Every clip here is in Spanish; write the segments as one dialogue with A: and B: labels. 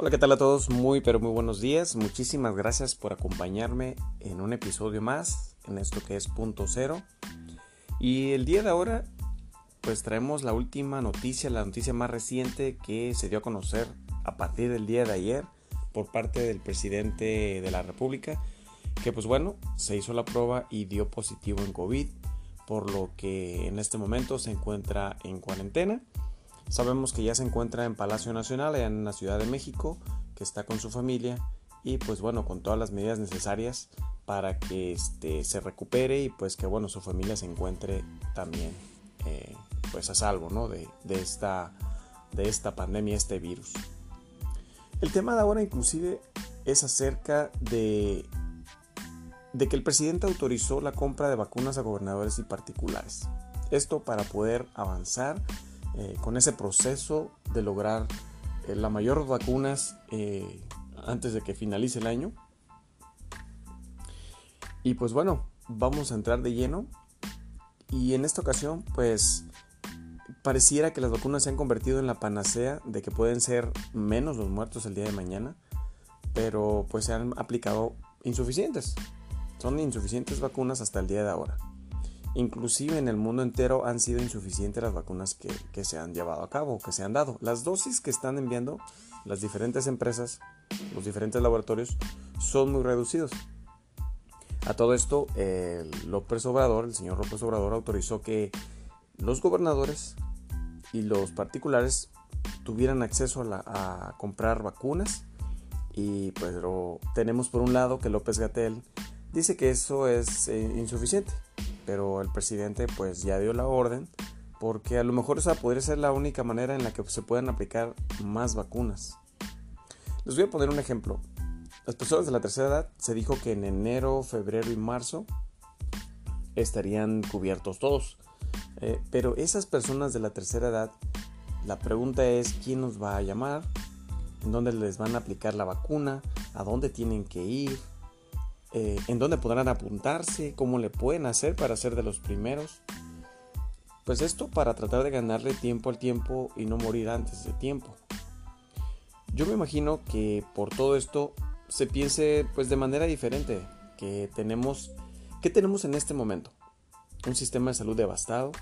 A: Hola, ¿qué tal a todos? Muy, pero muy buenos días. Muchísimas gracias por acompañarme en un episodio más, en esto que es punto cero. Y el día de ahora, pues traemos la última noticia, la noticia más reciente que se dio a conocer a partir del día de ayer por parte del presidente de la República, que pues bueno, se hizo la prueba y dio positivo en COVID, por lo que en este momento se encuentra en cuarentena. Sabemos que ya se encuentra en Palacio Nacional, allá en la Ciudad de México, que está con su familia y pues bueno, con todas las medidas necesarias para que este, se recupere y pues que bueno, su familia se encuentre también eh, pues a salvo ¿no? de, esta, de esta pandemia, este virus. El tema de ahora inclusive es acerca de que el presidente autorizó la compra de vacunas a gobernadores y particulares. Esto para poder avanzar eh, con ese proceso de lograr eh, la mayor vacunas eh, antes de que finalice el año. Y pues bueno, vamos a entrar de lleno. Y en esta ocasión, pues pareciera que las vacunas se han convertido en la panacea de que pueden ser menos los muertos el día de mañana, pero pues se han aplicado insuficientes. Son insuficientes vacunas hasta el día de ahora. Inclusive en el mundo entero han sido insuficientes las vacunas que, se han llevado a cabo, que se han dado. Las dosis que están enviando las diferentes empresas, los diferentes laboratorios, son muy reducidos. A todo esto, el López Obrador, el señor López Obrador autorizó que los gobernadores y los particulares tuvieran acceso a, comprar vacunas. Y pues tenemos por un lado que López Gatel dice que eso es eh, insuficiente pero el presidente pues ya dio la orden porque a lo mejor esa podría ser la única manera en la que se puedan aplicar más vacunas. Les voy a poner un ejemplo. Las personas de la tercera edad se dijo que en enero, febrero y marzo estarían cubiertos todos. Eh, pero esas personas de la tercera edad, la pregunta es quién nos va a llamar, en dónde les van a aplicar la vacuna, a dónde tienen que ir, eh, en dónde podrán apuntarse, cómo le pueden hacer para ser de los primeros. Pues esto para tratar de ganarle tiempo al tiempo y no morir antes de tiempo. Yo me imagino que por todo esto se piense pues de manera diferente, que tenemos ¿qué tenemos en este momento? Un sistema de salud devastado,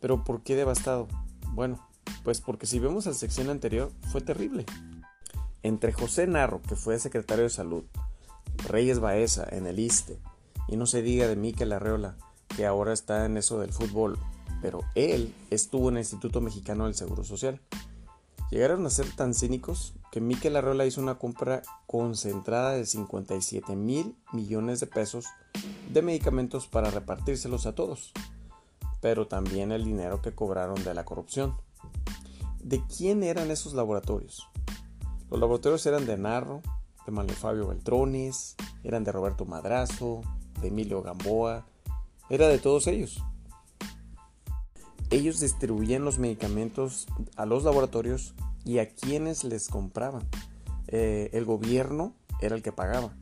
A: pero ¿por qué devastado? Bueno, pues porque si vemos la sección anterior fue terrible. Entre José Narro, que fue secretario de salud, Reyes Baeza en el ISTE. Y no se diga de Miquel Arreola, que ahora está en eso del fútbol, pero él estuvo en el Instituto Mexicano del Seguro Social. Llegaron a ser tan cínicos que Miquel Arreola hizo una compra concentrada de 57 mil millones de pesos de medicamentos para repartírselos a todos, pero también el dinero que cobraron de la corrupción. ¿De quién eran esos laboratorios? Los laboratorios eran de Narro, de Manuel Fabio Beltrones, eran de Roberto Madrazo, de Emilio Gamboa, era de todos ellos. Ellos distribuían los medicamentos a los laboratorios y a quienes les compraban. Eh, el gobierno era el que pagaba.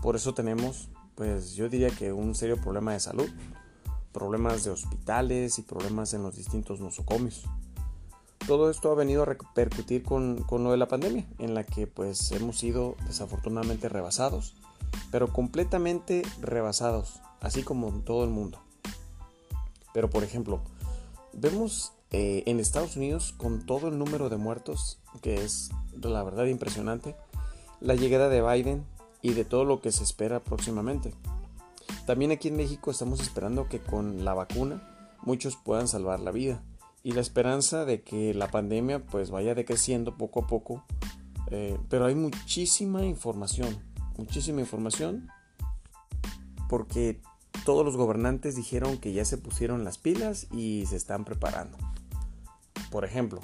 A: Por eso tenemos, pues yo diría que un serio problema de salud, problemas de hospitales y problemas en los distintos nosocomios todo esto ha venido a repercutir con, lo de la pandemia, en la que pues hemos sido desafortunadamente rebasados, pero completamente rebasados, así como todo el mundo. Pero por ejemplo, vemos eh, en Estados Unidos con todo el número de muertos, que es la verdad impresionante, la llegada de Biden y de todo lo que se espera próximamente. También aquí en México estamos esperando que con la vacuna muchos puedan salvar la vida y la esperanza de que la pandemia pues vaya decreciendo poco a poco. Eh, pero hay muchísima información, muchísima información, porque todos los gobernantes dijeron que ya se pusieron las pilas y se están preparando. Por ejemplo,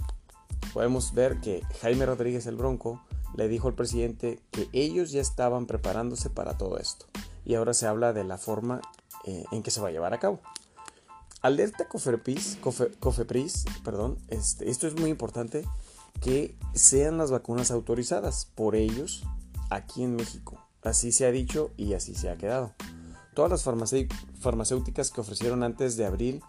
A: podemos ver que Jaime Rodríguez el Bronco le dijo al presidente que ellos ya estaban preparándose para todo esto. Y ahora se habla de la forma eh, en que se va a llevar a cabo. Alerta Cofepris, Cofepris perdón, este, esto es muy importante, que sean las vacunas autorizadas por ellos aquí en México. Así se ha dicho y así se ha quedado. Todas las farmacéuticas que ofrecieron antes de abril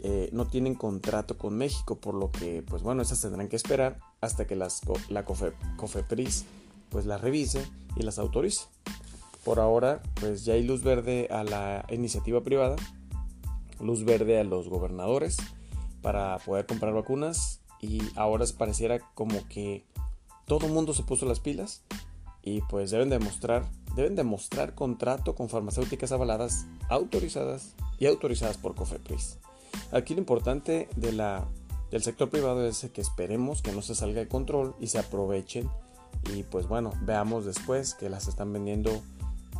A: eh, no tienen contrato con México, por lo que, pues bueno, esas tendrán que esperar hasta que las, la Cofepris pues las revise y las autorice. Por ahora, pues ya hay luz verde a la iniciativa privada, luz verde a los gobernadores para poder comprar vacunas y ahora pareciera como que todo el mundo se puso las pilas y pues deben demostrar deben demostrar contrato con farmacéuticas avaladas, autorizadas y autorizadas por COFEPRIS. Aquí lo importante del sector privado es que esperemos que no se salga de control y se aprovechen y pues bueno, veamos después que las están vendiendo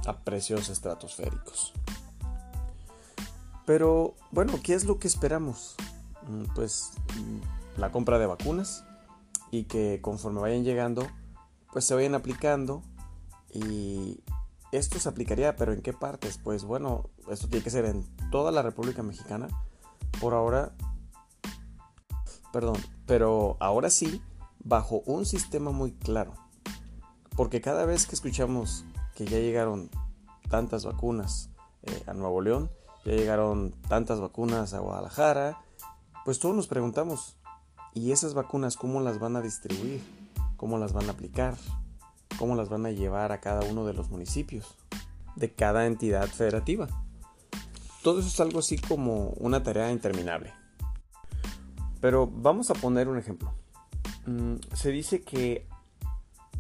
A: a precios estratosféricos. Pero bueno, ¿qué es lo que esperamos? Mm, pues mm, la compra de vacunas y que conforme vayan llegando, pues se vayan aplicando y esto se aplicaría, pero ¿en qué partes? Pues bueno, esto tiene que ser en toda la República Mexicana. Por ahora, perdón, pero ahora sí, bajo un sistema muy claro. Porque cada vez que escuchamos que ya llegaron tantas vacunas eh, a Nuevo León, ya llegaron tantas vacunas a Guadalajara, pues todos nos preguntamos, ¿y esas vacunas cómo las van a distribuir? ¿Cómo las van a aplicar? ¿Cómo las van a llevar a cada uno de los municipios? De cada entidad federativa. Todo eso es algo así como una tarea interminable. Pero vamos a poner un ejemplo. Mm, se dice que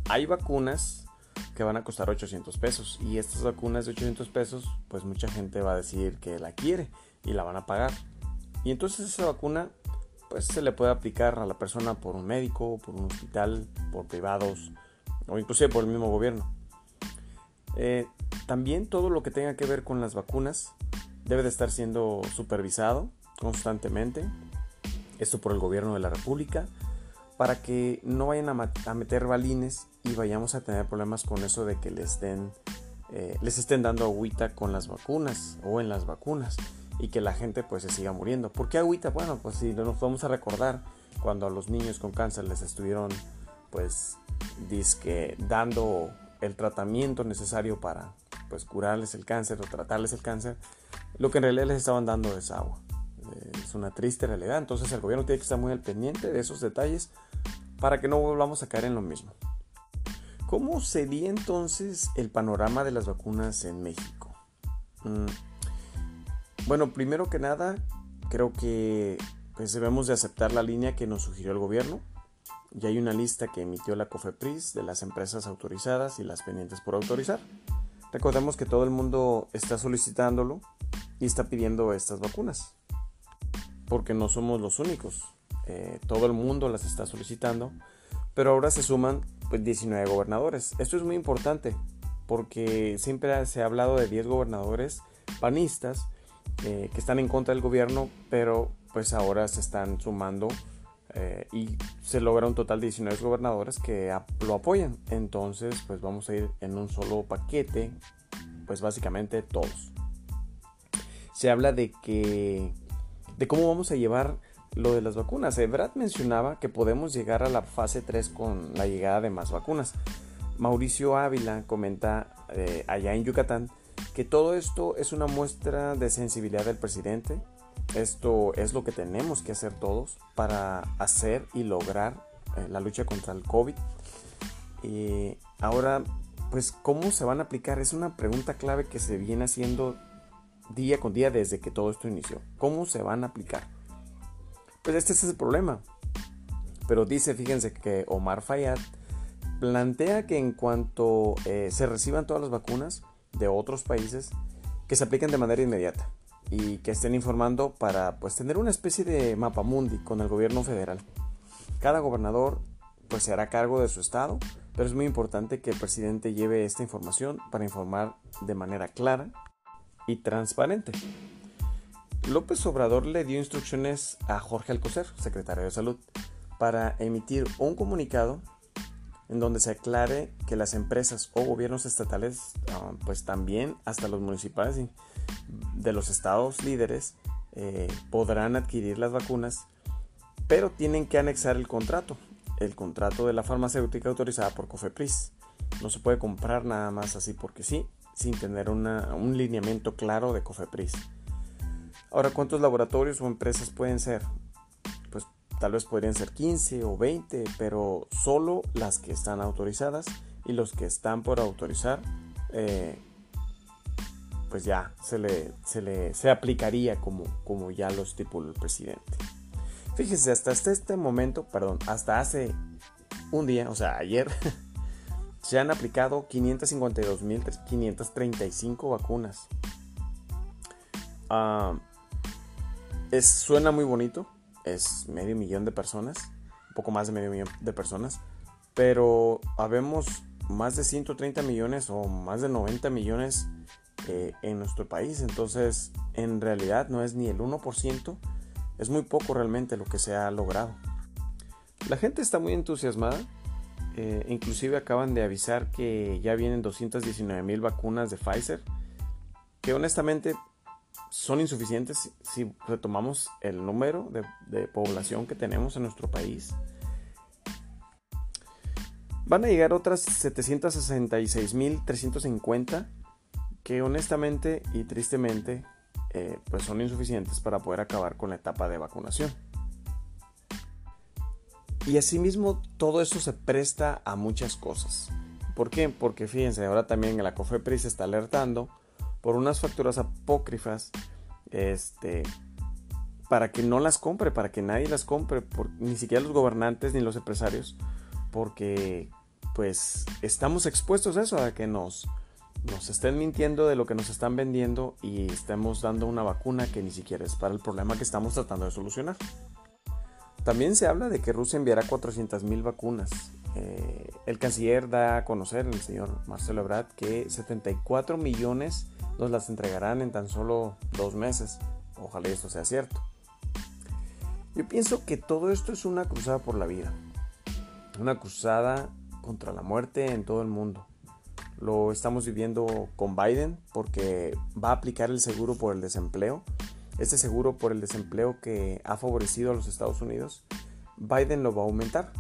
A: hay vacunas van a costar 800 pesos. Y estas vacunas de 800 pesos pues mucha gente va a decir que la quiere y la van a pagar. Y entonces esa vacuna pues se le puede aplicar a la persona por un médico, por un hospital, por privados o inclusive por el mismo gobierno. Eh, también todo lo que tenga que ver con las vacunas debe de estar siendo supervisado constantemente, esto por el gobierno de la República, para que no vayan a, meter balines y vayamos a tener problemas con eso de que les eh, les estén dando agüita con las vacunas o en las vacunas y que la gente pues se siga muriendo. ¿Por qué agüita? Bueno, pues si nos vamos a recordar cuando a los niños con cáncer les estuvieron pues disque dando el tratamiento necesario para pues curarles el cáncer o tratarles el cáncer, lo que en realidad les estaban dando es agua. Es una triste realidad, entonces el gobierno tiene que estar muy al pendiente de esos detalles para que no volvamos a caer en lo mismo. ¿Cómo sería entonces el panorama de las vacunas en México? Mm, bueno, primero que nada, creo que pues debemos de aceptar la línea que nos sugirió el gobierno. Ya hay una lista que emitió la COFEPRIS de las empresas autorizadas y las pendientes por autorizar. Recordemos que todo el mundo está solicitándolo y está pidiendo estas vacunas, porque no somos los únicos. Eh, todo el mundo las está solicitando, pero ahora se suman pues, 19 gobernadores. Esto es muy importante, porque siempre se ha hablado de 10 gobernadores panistas eh, que están en contra del gobierno, pero pues ahora se están sumando eh, y se logra un total de 19 gobernadores que lo apoyan. Entonces, pues vamos a ir en un solo paquete, pues básicamente todos. Se habla de que de cómo vamos a llevar lo de las vacunas. Brad mencionaba que podemos llegar a la fase 3 con la llegada de más vacunas. Mauricio Ávila comenta eh, allá en Yucatán que todo esto es una muestra de sensibilidad del presidente. Esto es lo que tenemos que hacer todos para hacer y lograr eh, la lucha contra el COVID. Y ahora, pues, ¿cómo se van a aplicar? Es una pregunta clave que se viene haciendo día con día desde que todo esto inició. ¿Cómo se van a aplicar? Pues este es el problema. Pero dice, fíjense que Omar Fayad plantea que en cuanto eh, se reciban todas las vacunas, de otros países que se apliquen de manera inmediata y que estén informando para pues tener una especie de mapa mundi con el gobierno federal. Cada gobernador pues se hará cargo de su estado, pero es muy importante que el presidente lleve esta información para informar de manera clara y transparente. López Obrador le dio instrucciones a Jorge Alcocer, secretario de Salud, para emitir un comunicado en donde se aclare que las empresas o gobiernos estatales, ah, pues también hasta los municipales de los estados líderes, eh, podrán adquirir las vacunas, pero tienen que anexar el contrato, el contrato de la farmacéutica autorizada por COFEPRIS. No se puede comprar nada más así porque sí, sin tener un lineamiento claro de COFEPRIS. Ahora, ¿cuántos laboratorios o empresas pueden ser? Tal vez podrían ser 15 o 20, pero solo las que están autorizadas y los que están por autorizar, eh, pues ya se le, se le se aplicaría como, como ya lo estipuló el presidente. Fíjense, hasta, este momento, perdón, hasta hace un día, o sea, ayer, se han aplicado 552.535 vacunas. Ah, es, suena muy bonito, es medio millón de personas, un poco más de medio millón de personas, pero habemos más de 130 millones o más de 90 millones eh, en nuestro país. Entonces, en realidad no es ni el 1%, es muy poco realmente lo que se ha logrado. La gente está muy entusiasmada, eh, inclusive acaban de avisar que ya vienen 219 mil vacunas de Pfizer, que honestamente son insuficientes si retomamos el número de, población que tenemos en nuestro país. Van a llegar otras 766.350 que honestamente y tristemente eh, pues son insuficientes para poder acabar con la etapa de vacunación. Y asimismo todo eso se presta a muchas cosas. ¿Por qué? Porque fíjense, ahora también la COFEPRIS está alertando por unas facturas apócrifas este, para que no las compre, para que nadie las compre, ni siquiera los gobernantes ni los empresarios, porque pues estamos expuestos a eso, a que nos, nos estén mintiendo de lo que nos están vendiendo y estemos dando una vacuna que ni siquiera es para el problema que estamos tratando de solucionar. También se habla de que Rusia enviará 400.000 vacunas. Eh, el canciller da a conocer, el señor Marcelo Ebrard, que 74 millones nos las entregarán en tan solo dos meses. Ojalá eso sea cierto. Yo pienso que todo esto es una cruzada por la vida. Una cruzada contra la muerte en todo el mundo lo estamos viviendo con Biden porque va a aplicar el seguro por el desempleo. Este seguro por el desempleo que ha favorecido a los Estados Unidos, Biden lo va a aumentar.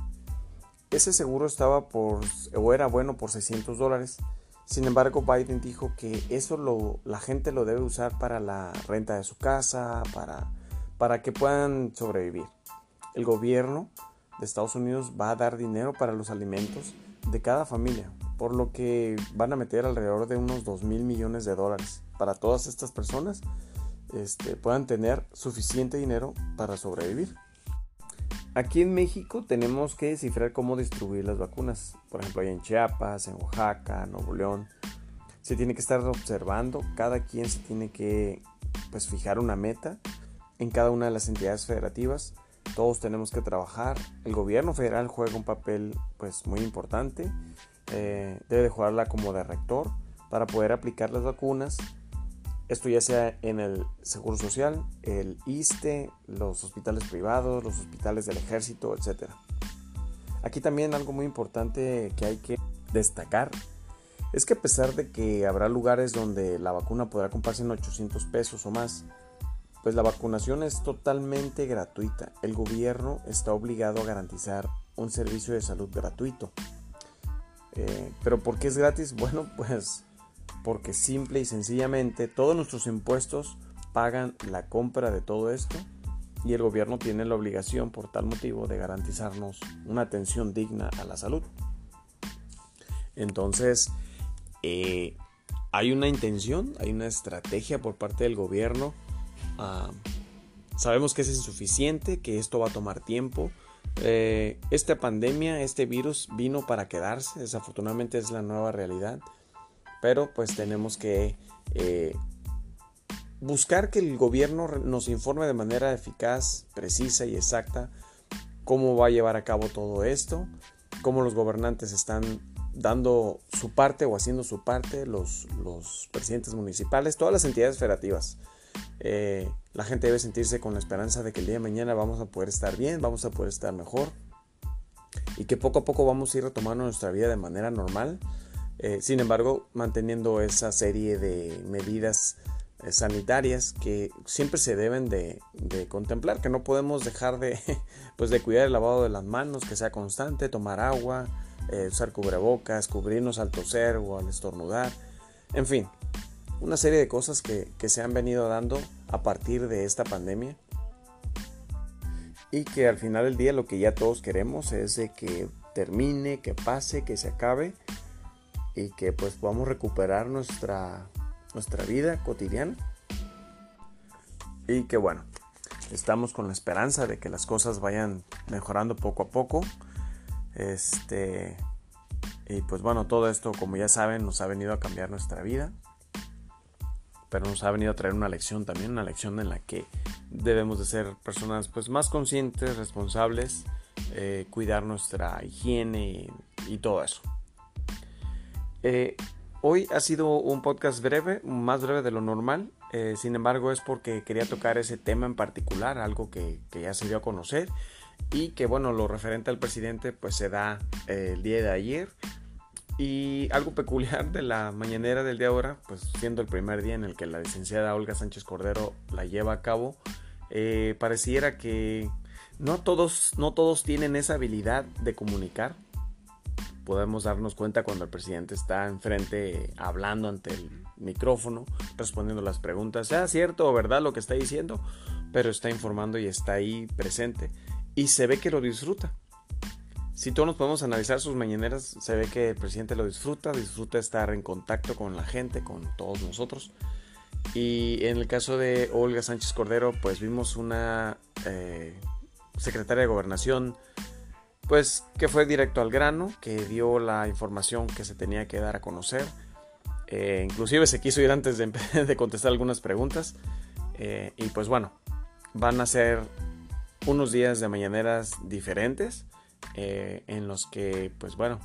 A: Ese seguro estaba por, o era bueno por 600 dólares. Sin embargo, Biden dijo que eso lo, la gente lo debe usar para la renta de su casa, para, para que puedan sobrevivir. El gobierno de Estados Unidos va a dar dinero para los alimentos de cada familia, por lo que van a meter alrededor de unos 2 mil millones de dólares para todas estas personas este, puedan tener suficiente dinero para sobrevivir. Aquí en México tenemos que descifrar cómo distribuir las vacunas. Por ejemplo, hay en Chiapas, en Oaxaca, Nuevo León. Se tiene que estar observando, cada quien se tiene que pues, fijar una meta en cada una de las entidades federativas. Todos tenemos que trabajar. El gobierno federal juega un papel pues, muy importante eh, debe de jugarla como de rector para poder aplicar las vacunas. Esto ya sea en el Seguro Social, el ISTE, los hospitales privados, los hospitales del ejército, etc. Aquí también algo muy importante que hay que destacar es que a pesar de que habrá lugares donde la vacuna podrá comprarse en 800 pesos o más, pues la vacunación es totalmente gratuita. El gobierno está obligado a garantizar un servicio de salud gratuito. Eh, pero ¿por qué es gratis? Bueno, pues porque simple y sencillamente todos nuestros impuestos pagan la compra de todo esto y el gobierno tiene la obligación por tal motivo de garantizarnos una atención digna a la salud. Entonces, eh, hay una intención, hay una estrategia por parte del gobierno. Ah, sabemos que es insuficiente, que esto va a tomar tiempo, eh, esta pandemia, este virus vino para quedarse, desafortunadamente es la nueva realidad, pero pues tenemos que eh, buscar que el gobierno nos informe de manera eficaz, precisa y exacta cómo va a llevar a cabo todo esto, cómo los gobernantes están dando su parte o haciendo su parte, los, presidentes municipales, todas las entidades federativas. Eh, la gente debe sentirse con la esperanza de que el día de mañana vamos a poder estar bien, vamos a poder estar mejor y que poco a poco vamos a ir retomando nuestra vida de manera normal. Eh, sin embargo, manteniendo esa serie de medidas eh, sanitarias que siempre se deben de, contemplar, que no podemos dejar de, pues de cuidar el lavado de las manos, que sea constante, tomar agua, usar cubrebocas, cubrirnos al toser o al estornudar, en fin, una serie de cosas que, se han venido dando a partir de esta pandemia. Y que al final del día lo que ya todos queremos es de que termine, que pase, que se acabe, y que pues podamos recuperar nuestra, nuestra vida cotidiana. Y que bueno, estamos con la esperanza de que las cosas vayan mejorando poco a poco. Este, y pues bueno, todo esto, como ya saben, nos ha venido a cambiar nuestra vida. Pero nos ha venido a traer una lección también, una lección en la que debemos de ser personas pues más conscientes, responsables, eh, cuidar nuestra higiene y, todo eso. Eh, hoy ha sido un podcast breve, más breve de lo normal. Eh, sin embargo, es porque quería tocar ese tema en particular, algo que, ya se dio a conocer y que, bueno, lo referente al presidente, pues se da el día de ayer. Y algo peculiar de la mañanera del día de ahora, pues siendo el primer día en el que la licenciada Olga Sánchez Cordero la lleva a cabo, eh, pareciera que no todos, no todos tienen esa habilidad de comunicar. Podemos darnos cuenta cuando el presidente está enfrente hablando ante el micrófono, respondiendo las preguntas, sea cierto o verdad lo que está diciendo, pero está informando y está ahí presente y se ve que lo disfruta. Si todos nos podemos analizar sus mañaneras, se ve que el presidente lo disfruta, disfruta estar en contacto con la gente, con todos nosotros. Y en el caso de Olga Sánchez Cordero, pues vimos una eh, secretaria de gobernación, pues que fue directo al grano, que dio la información que se tenía que dar a conocer. Eh, inclusive se quiso ir antes de, contestar algunas preguntas. Eh, y pues bueno, van a ser unos días de mañaneras diferentes eh, en los que, pues bueno,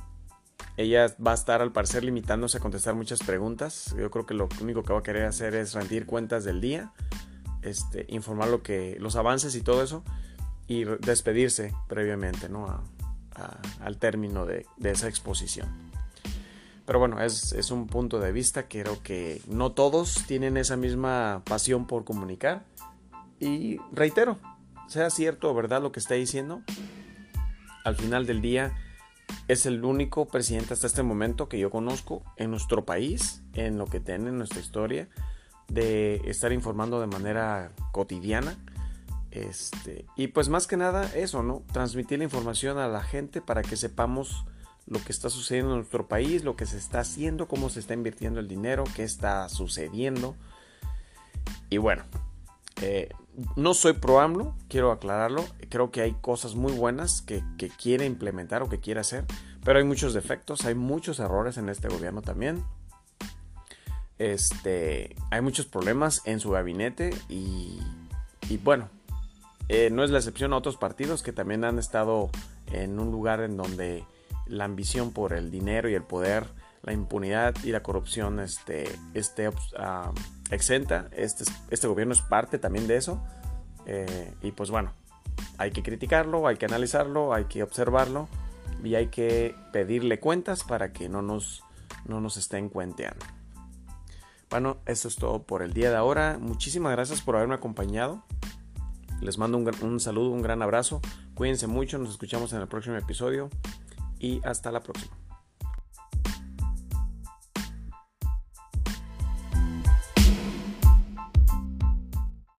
A: ella va a estar al parecer limitándose a contestar muchas preguntas. Yo creo que lo único que va a querer hacer es rendir cuentas del día, este, informar lo que, los avances y todo eso, y despedirse previamente ¿no? al término de, esa exposición. Pero bueno, es, es, un punto de vista. Creo que no todos tienen esa misma pasión por comunicar. Y reitero, sea cierto o verdad lo que está diciendo, al final del día es el único presidente hasta este momento que yo conozco en nuestro país, en lo que tiene en nuestra historia, de estar informando de manera cotidiana. Este, y pues más que nada eso, ¿no? Transmitir la información a la gente para que sepamos lo que está sucediendo en nuestro país, lo que se está haciendo, cómo se está invirtiendo el dinero, qué está sucediendo. Y bueno, eh, no soy pro AMLO, quiero aclararlo. Creo que hay cosas muy buenas que, quiere implementar o que quiere hacer, pero hay muchos defectos, hay muchos errores en este gobierno también. Este, hay muchos problemas en su gabinete y, bueno, eh, no es la excepción a otros partidos que también han estado en un lugar en donde la ambición por el dinero y el poder, la impunidad y la corrupción este, esté uh, exenta. Este, este gobierno es parte también de eso. Eh, y pues bueno, hay que criticarlo, hay que analizarlo, hay que observarlo y hay que pedirle cuentas para que no nos, no nos estén cuenteando. Bueno, eso es todo por el día de ahora. Muchísimas gracias por haberme acompañado. Les mando un, saludo, un gran abrazo. Cuídense mucho, nos escuchamos en el próximo episodio y hasta la próxima.